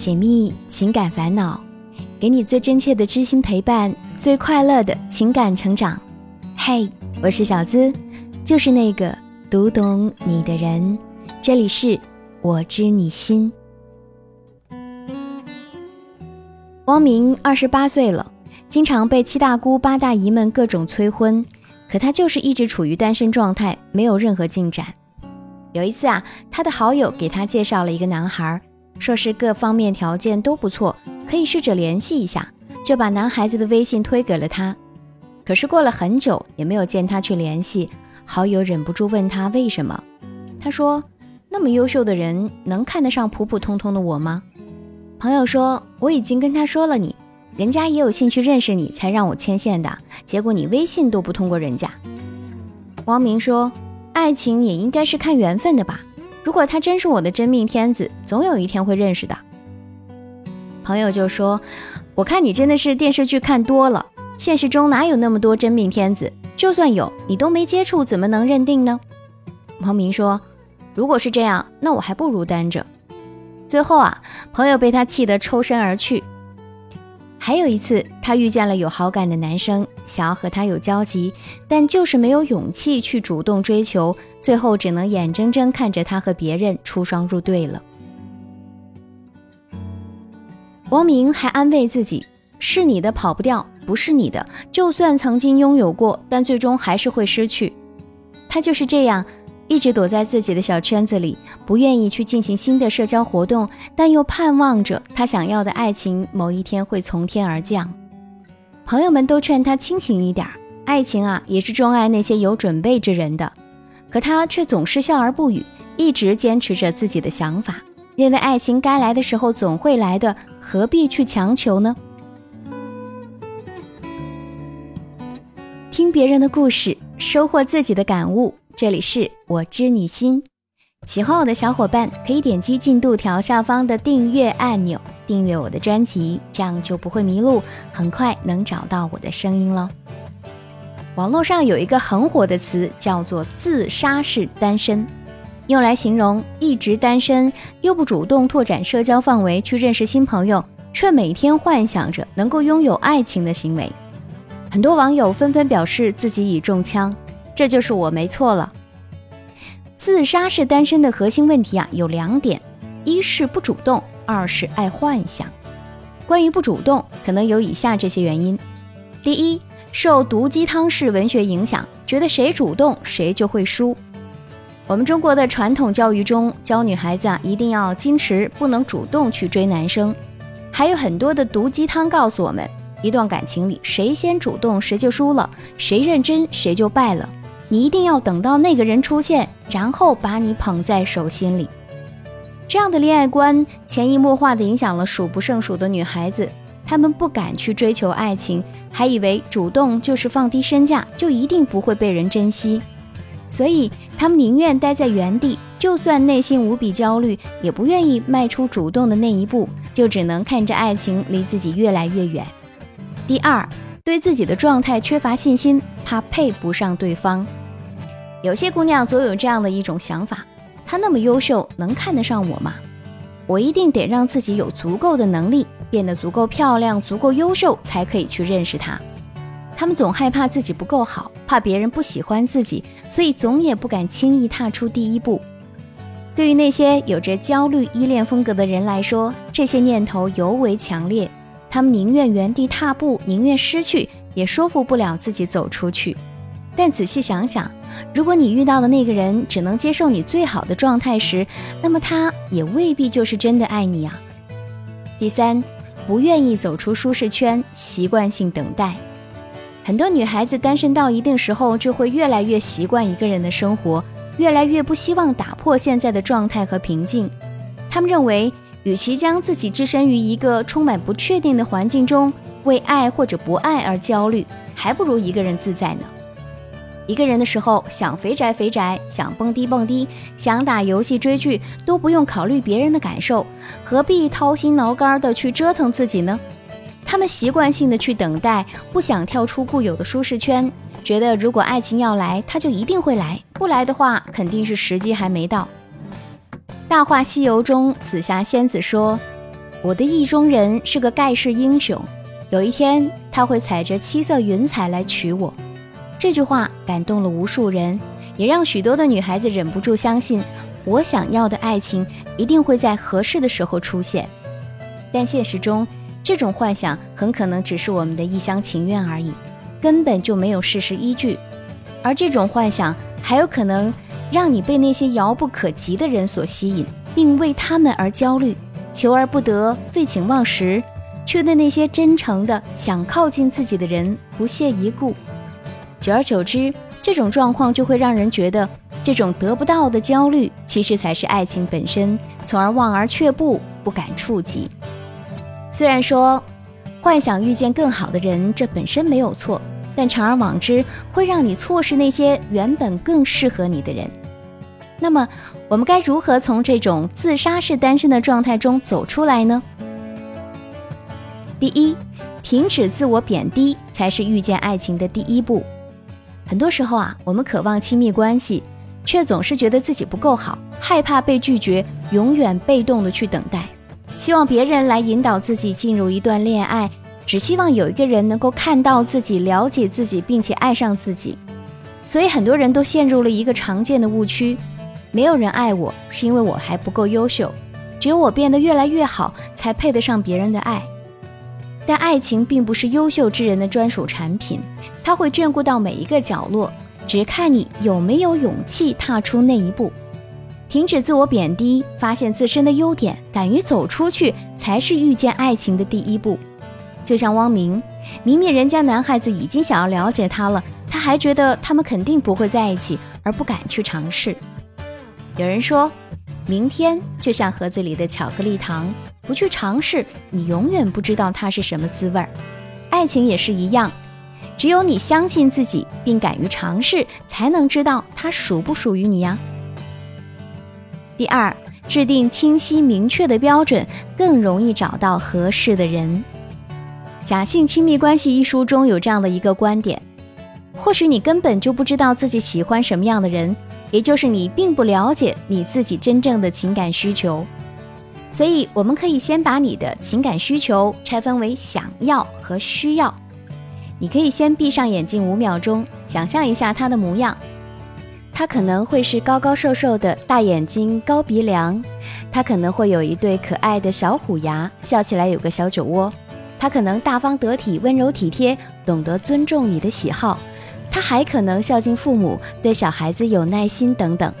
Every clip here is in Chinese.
解密情感烦恼，给你最真切的知心陪伴，最快乐的情感成长。嘿，我是小资，就是那个读懂你的人。这里是我知你心。汪明二十八岁了，经常被七大姑八大姨们各种催婚，可他就是一直处于单身状态，没有任何进展。有一次啊，他的好友给他介绍了一个男孩。说是各方面条件都不错，可以试着联系一下，就把男孩子的微信推给了他。可是过了很久也没有见他去联系，好友忍不住问他为什么。他说：“那么优秀的人能看得上普普通通的我吗？”朋友说：“我已经跟他说了，你人家也有兴趣认识你，才让我牵线的。结果你微信都不通过人家。”王明说：“爱情也应该是看缘分的吧。”如果他真是我的真命天子，总有一天会认识的。朋友就说：“我看你真的是电视剧看多了，现实中哪有那么多真命天子？就算有，你都没接触，怎么能认定呢？”彭明说：“如果是这样，那我还不如单着。”最后啊，朋友被他气得抽身而去。还有一次，他遇见了有好感的男生，想要和他有交集，但就是没有勇气去主动追求，最后只能眼睁睁看着他和别人出双入对了。王明还安慰自己：“是你的跑不掉，不是你的，就算曾经拥有过，但最终还是会失去。”他就是这样。一直躲在自己的小圈子里，不愿意去进行新的社交活动，但又盼望着他想要的爱情某一天会从天而降。朋友们都劝他清醒一点，爱情啊也是钟爱那些有准备之人的。可他却总是笑而不语，一直坚持着自己的想法，认为爱情该来的时候总会来的，何必去强求呢？听别人的故事，收获自己的感悟。这里是我知你心，喜欢我的小伙伴可以点击进度条下方的订阅按钮，订阅我的专辑，这样就不会迷路，很快能找到我的声音了。网络上有一个很火的词叫做“自杀式单身”，用来形容一直单身又不主动拓展社交范围去认识新朋友，却每天幻想着能够拥有爱情的行为。很多网友纷纷表示自己已中枪。这就是我没错了。自杀式单身的核心问题啊有两点，一是不主动，二是爱幻想。关于不主动，可能有以下这些原因：第一，受毒鸡汤式文学影响，觉得谁主动谁就会输。我们中国的传统教育中教女孩子啊一定要矜持，不能主动去追男生。还有很多的毒鸡汤告诉我们，一段感情里谁先主动谁就输了，谁认真谁就败了。你一定要等到那个人出现，然后把你捧在手心里。这样的恋爱观潜移默化地影响了数不胜数的女孩子，她们不敢去追求爱情，还以为主动就是放低身价，就一定不会被人珍惜，所以她们宁愿待在原地，就算内心无比焦虑，也不愿意迈出主动的那一步，就只能看着爱情离自己越来越远。第二，对自己的状态缺乏信心，怕配不上对方。有些姑娘总有这样的一种想法：她那么优秀，能看得上我吗？我一定得让自己有足够的能力，变得足够漂亮、足够优秀，才可以去认识他。她们总害怕自己不够好，怕别人不喜欢自己，所以总也不敢轻易踏出第一步。对于那些有着焦虑依恋风格的人来说，这些念头尤为强烈。他们宁愿原地踏步，宁愿失去，也说服不了自己走出去。但仔细想想，如果你遇到的那个人只能接受你最好的状态时，那么他也未必就是真的爱你啊。第三，不愿意走出舒适圈，习惯性等待。很多女孩子单身到一定时候，就会越来越习惯一个人的生活，越来越不希望打破现在的状态和平静。她们认为，与其将自己置身于一个充满不确定的环境中，为爱或者不爱而焦虑，还不如一个人自在呢。一个人的时候，想肥宅肥宅，想蹦迪蹦迪，想打游戏追剧，都不用考虑别人的感受，何必掏心挠肝的去折腾自己呢？他们习惯性的去等待，不想跳出固有的舒适圈，觉得如果爱情要来，他就一定会来，不来的话，肯定是时机还没到。《大话西游》中，紫霞仙子说：“我的意中人是个盖世英雄，有一天他会踩着七色云彩来娶我。这句话感动了无数人，也让许多的女孩子忍不住相信，我想要的爱情一定会在合适的时候出现。但现实中，这种幻想很可能只是我们的一厢情愿而已，根本就没有事实依据。而这种幻想还有可能让你被那些遥不可及的人所吸引，并为他们而焦虑。求而不得，废寝忘食，却对那些真诚的想靠近自己的人不屑一顾。久而久之，这种状况就会让人觉得，这种得不到的焦虑，其实才是爱情本身，从而望而却步，不敢触及。虽然说，幻想遇见更好的人，这本身没有错，但长而往之，会让你错失那些原本更适合你的人。那么，我们该如何从这种自杀式单身的状态中走出来呢？第一，停止自我贬低，才是遇见爱情的第一步。很多时候啊，我们渴望亲密关系，却总是觉得自己不够好，害怕被拒绝，永远被动的去等待，希望别人来引导自己进入一段恋爱，只希望有一个人能够看到自己、了解自己，并且爱上自己。所以，很多人都陷入了一个常见的误区。没有人爱我，是因为我还不够优秀。只有我变得越来越好，才配得上别人的爱。但爱情并不是优秀之人的专属产品，它会眷顾到每一个角落，只看你有没有勇气踏出那一步。停止自我贬低，发现自身的优点，敢于走出去，才是遇见爱情的第一步。就像汪明，明明人家男孩子已经想要了解他了，他还觉得他们肯定不会在一起，而不敢去尝试。有人说，明天就像盒子里的巧克力糖，不去尝试，你永远不知道它是什么滋味儿。爱情也是一样，只有你相信自己并敢于尝试，才能知道它属不属于你呀。第二，制定清晰明确的标准，更容易找到合适的人。《假性亲密关系》一书中有这样的一个观点：或许你根本就不知道自己喜欢什么样的人。也就是你并不了解你自己真正的情感需求，所以我们可以先把你的情感需求拆分为想要和需要。你可以先闭上眼睛五秒钟，想象一下他的模样。他可能会是高高瘦瘦的大眼睛、高鼻梁；他可能会有一对可爱的小虎牙，笑起来有个小酒窝；他可能大方得体、温柔体贴，懂得尊重你的喜好。他还可能孝敬父母，对小孩子有耐心等等，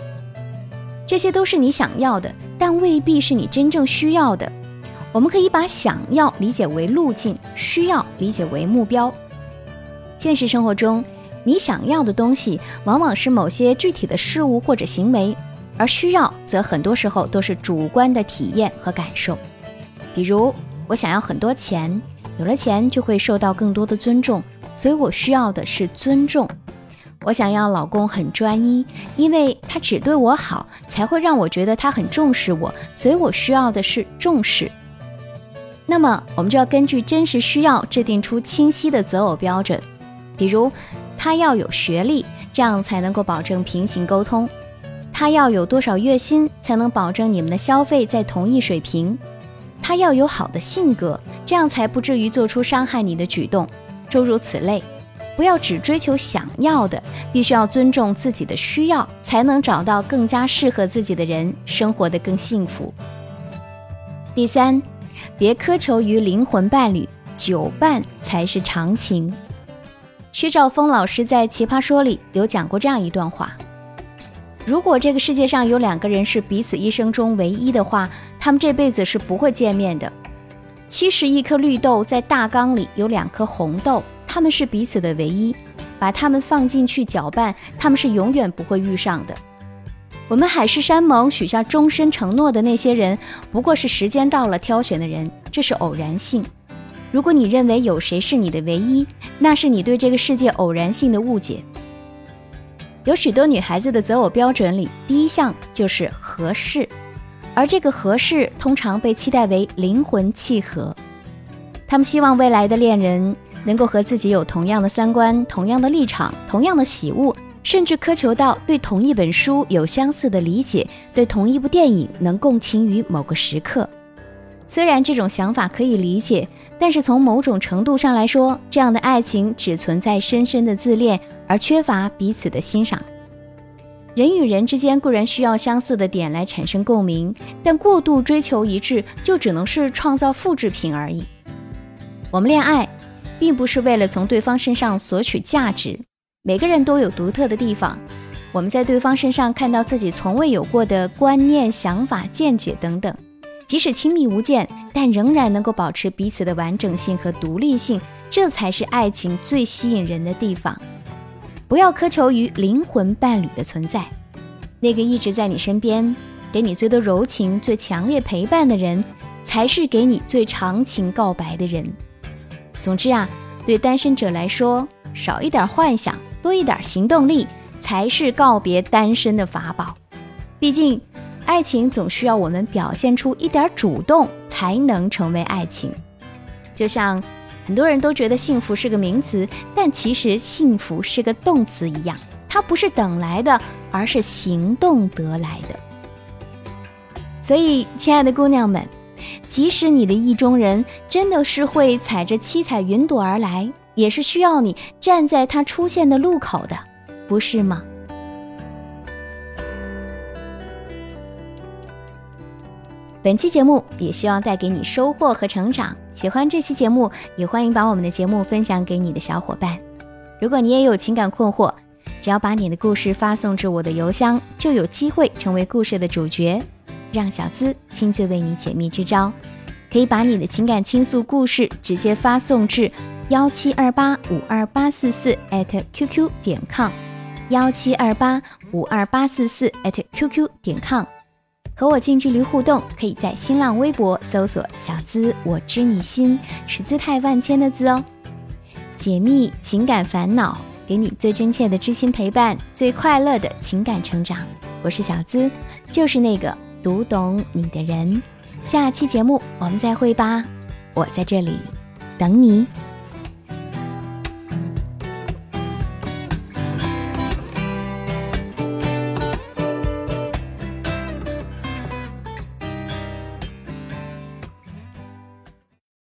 这些都是你想要的，但未必是你真正需要的。我们可以把想要理解为路径，需要理解为目标。现实生活中，你想要的东西往往是某些具体的事物或者行为，而需要则很多时候都是主观的体验和感受。比如，我想要很多钱，有了钱就会受到更多的尊重。所以我需要的是尊重。我想要老公很专一，因为他只对我好，才会让我觉得他很重视我。所以我需要的是重视。那么，我们就要根据真实需要制定出清晰的择偶标准。比如，他要有学历，这样才能够保证平行沟通；他要有多少月薪，才能保证你们的消费在同一水平；他要有好的性格，这样才不至于做出伤害你的举动。诸如此类，不要只追求想要的，必须要尊重自己的需要，才能找到更加适合自己的人，生活得更幸福。第三，别苛求于灵魂伴侣，久伴才是长情。薛兆丰老师在《奇葩说》里有讲过这样一段话：如果这个世界上有两个人是彼此一生中唯一的话，他们这辈子是不会见面的。七十亿颗绿豆在大缸里有两颗红豆，他们是彼此的唯一。把他们放进去搅拌，他们是永远不会遇上的。我们海誓山盟许下终身承诺的那些人，不过是时间到了挑选的人，这是偶然性。如果你认为有谁是你的唯一，那是你对这个世界偶然性的误解。有许多女孩子的择偶标准里，第一项就是合适。而这个合适通常被期待为灵魂契合，他们希望未来的恋人能够和自己有同样的三观、同样的立场、同样的喜恶，甚至苛求到对同一本书有相似的理解，对同一部电影能共情于某个时刻。虽然这种想法可以理解，但是从某种程度上来说，这样的爱情只存在深深的自恋，而缺乏彼此的欣赏。人与人之间固然需要相似的点来产生共鸣，但过度追求一致，就只能是创造复制品而已。我们恋爱，并不是为了从对方身上索取价值，每个人都有独特的地方，我们在对方身上看到自己从未有过的观念、想法、见解等等。即使亲密无间，但仍然能够保持彼此的完整性和独立性，这才是爱情最吸引人的地方。不要苛求于灵魂伴侣的存在，那个一直在你身边，给你最多柔情、最强烈陪伴的人，才是给你最长情告白的人。总之啊，对单身者来说，少一点幻想，多一点行动力，才是告别单身的法宝。毕竟。爱情总需要我们表现出一点主动，才能成为爱情。就像很多人都觉得幸福是个名词，但其实幸福是个动词一样，它不是等来的，而是行动得来的。所以，亲爱的姑娘们，即使你的意中人真的是会踩着七彩云朵而来，也是需要你站在他出现的路口的，不是吗？本期节目也希望带给你收获和成长。喜欢这期节目，也欢迎把我们的节目分享给你的小伙伴。如果你也有情感困惑，只要把你的故事发送至我的邮箱，就有机会成为故事的主角，让小资亲自为你解密支招。可以把你的情感倾诉故事直接发送至幺七二八五二八四四 @QQ 点 com，幺七二八五二八四四 @QQ 点 com。和我近距离互动，可以在新浪微博搜索“小资我知你心”，是姿态万千的“资”哦。解密情感烦恼，给你最真切的知心陪伴，最快乐的情感成长。我是小资，就是那个读懂你的人。下期节目我们再会吧，我在这里等你。